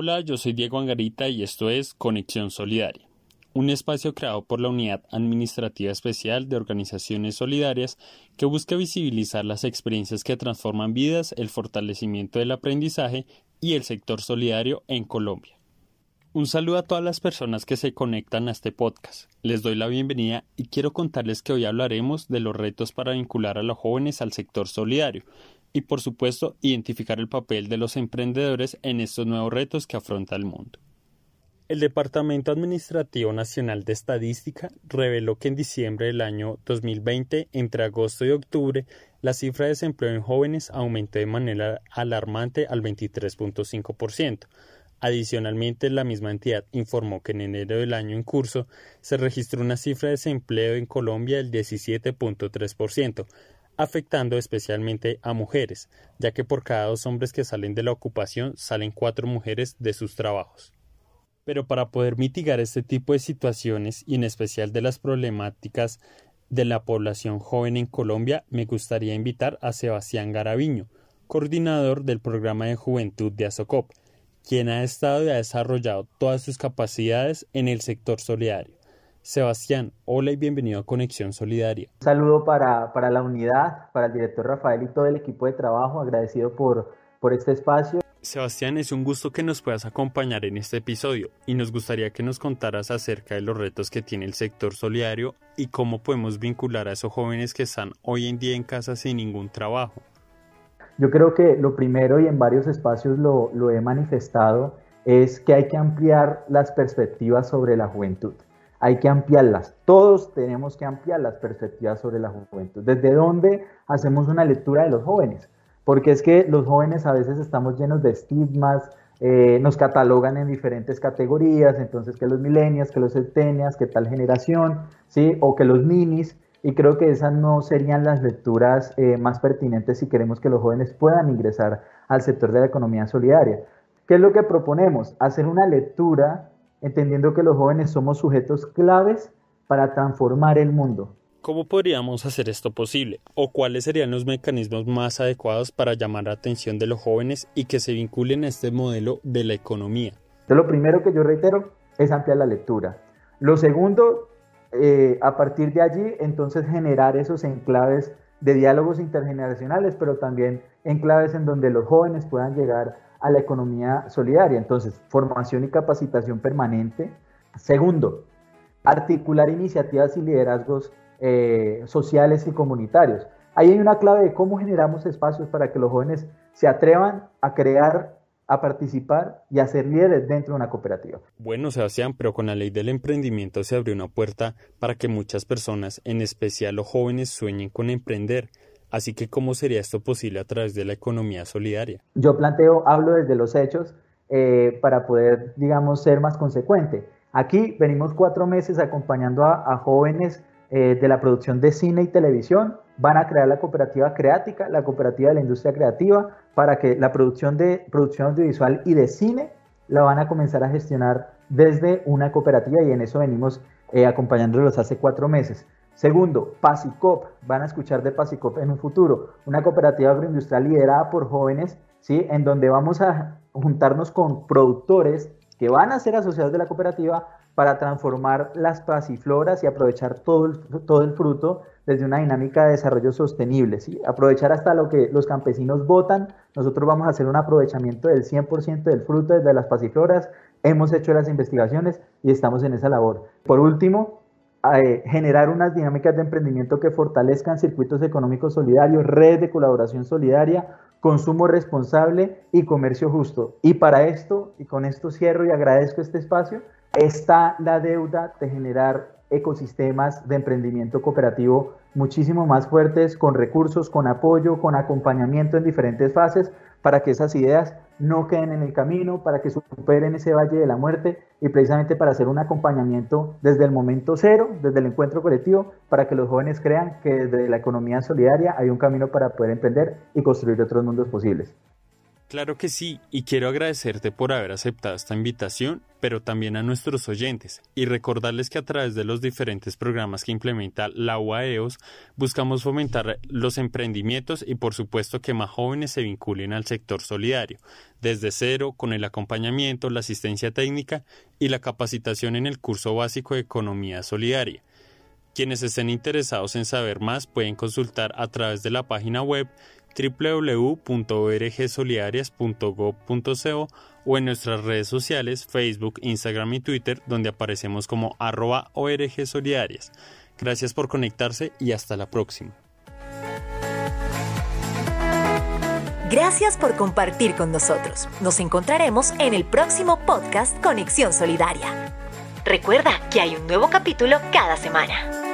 Hola, yo soy Diego Angarita y esto es Conexión Solidaria, un espacio creado por la Unidad Administrativa Especial de Organizaciones Solidarias que busca visibilizar las experiencias que transforman vidas, el fortalecimiento del aprendizaje y el sector solidario en Colombia. Un saludo a todas las personas que se conectan a este podcast. Les doy la bienvenida y quiero contarles que hoy hablaremos de los retos para vincular a los jóvenes al sector solidario, y por supuesto identificar el papel de los emprendedores en estos nuevos retos que afronta el mundo. El Departamento Administrativo Nacional de Estadística reveló que en diciembre del año 2020, entre agosto y octubre, la cifra de desempleo en jóvenes aumentó de manera alarmante al 23.5%. Adicionalmente, la misma entidad informó que en enero del año en curso se registró una cifra de desempleo en Colombia del 17.3%, afectando especialmente a mujeres, ya que por cada dos hombres que salen de la ocupación salen cuatro mujeres de sus trabajos. Pero para poder mitigar este tipo de situaciones y en especial de las problemáticas de la población joven en Colombia, me gustaría invitar a Sebastián Garaviño, coordinador del programa de juventud de ASOCOP, quien ha estado y ha desarrollado todas sus capacidades en el sector solidario. Sebastián, hola y bienvenido a Conexión Solidaria. Un saludo para, para, la unidad, para el director Rafael y todo el equipo de trabajo, agradecido por, por este espacio. Sebastián, es un gusto que nos puedas acompañar en este episodio y nos gustaría que nos contaras acerca de los retos que tiene el sector solidario y cómo podemos vincular a esos jóvenes que están hoy en día en casa sin ningún trabajo. Yo creo que lo primero y en varios espacios lo, lo he manifestado es que hay que ampliar las perspectivas sobre la juventud hay que ampliarlas. Todos tenemos que ampliar las perspectivas sobre la juventud. ¿Desde dónde hacemos una lectura de los jóvenes? Porque es que los jóvenes a veces estamos llenos de estigmas, eh, nos catalogan en diferentes categorías, entonces que los millennials, que los centennials, que tal generación, ¿sí? O que los minis, y creo que esas no serían las lecturas eh, más pertinentes si queremos que los jóvenes puedan ingresar al sector de la economía solidaria. ¿Qué es lo que proponemos? Hacer una lectura entendiendo que los jóvenes somos sujetos claves para transformar el mundo. ¿Cómo podríamos hacer esto posible? ¿O cuáles serían los mecanismos más adecuados para llamar la atención de los jóvenes y que se vinculen a este modelo de la economía? lo primero que yo reitero es ampliar la lectura. Lo segundo, eh, a partir de allí, entonces generar esos enclaves de diálogos intergeneracionales, pero también enclaves en donde los jóvenes puedan llegar a la economía solidaria. Entonces, formación y capacitación permanente. Segundo, articular iniciativas y liderazgos eh, sociales y comunitarios. Ahí hay una clave de cómo generamos espacios para que los jóvenes se atrevan a crear, a participar y a ser líderes dentro de una cooperativa. Bueno, Sebastián, pero con la ley del emprendimiento se abrió una puerta para que muchas personas, en especial los jóvenes, sueñen con emprender. Así que, ¿cómo sería esto posible a través de la economía solidaria? Yo planteo, hablo desde los hechos eh, para poder, digamos, ser más consecuente. Aquí venimos cuatro meses acompañando a, jóvenes eh, de la producción de cine y televisión. Van a crear la cooperativa Creática, la cooperativa de la industria creativa, para que la producción de producción audiovisual y de cine la van a comenzar a gestionar desde una cooperativa y en eso venimos eh, acompañándolos hace cuatro meses. Segundo, PASICOP. Van a escuchar de PASICOP en un futuro. Una cooperativa agroindustrial liderada por jóvenes, ¿sí? En donde vamos a juntarnos con productores que van a ser asociados de la cooperativa para transformar las pasifloras y aprovechar todo el, todo el fruto desde una dinámica de desarrollo sostenible. ¿sí? Aprovechar hasta lo que los campesinos votan. Nosotros vamos a hacer un aprovechamiento del 100% del fruto desde las pasifloras. Hemos hecho las investigaciones y estamos en esa labor. Por último, eh, generar unas dinámicas de emprendimiento que fortalezcan circuitos económicos solidarios, redes de colaboración solidaria, consumo responsable y comercio justo. Y para esto, y con esto cierro y agradezco este espacio, está la deuda de generar ecosistemas de emprendimiento cooperativo muchísimo más fuertes, con recursos, con apoyo, con acompañamiento en diferentes fases, para que esas ideas no queden en el camino, para que superen ese valle de la muerte y precisamente para hacer un acompañamiento desde el momento cero, desde el encuentro colectivo, para que los jóvenes crean que desde la economía solidaria hay un camino para poder emprender y construir otros mundos posibles. Claro que sí, y quiero agradecerte por haber aceptado esta invitación, pero también a nuestros oyentes, y recordarles que a través de los diferentes programas que implementa la UAEOS, buscamos fomentar los emprendimientos y por supuesto que más jóvenes se vinculen al sector solidario, desde cero, con el acompañamiento, la asistencia técnica y la capacitación en el curso básico de Economía Solidaria. Quienes estén interesados en saber más pueden consultar a través de la página web www.orgsolidarias.gov.co o en nuestras redes sociales Facebook, Instagram y Twitter donde aparecemos como arroba ORG. Gracias por conectarse y hasta la próxima. Gracias por compartir con nosotros. Nos encontraremos en el próximo podcast Conexión Solidaria. Recuerda que hay un nuevo capítulo cada semana.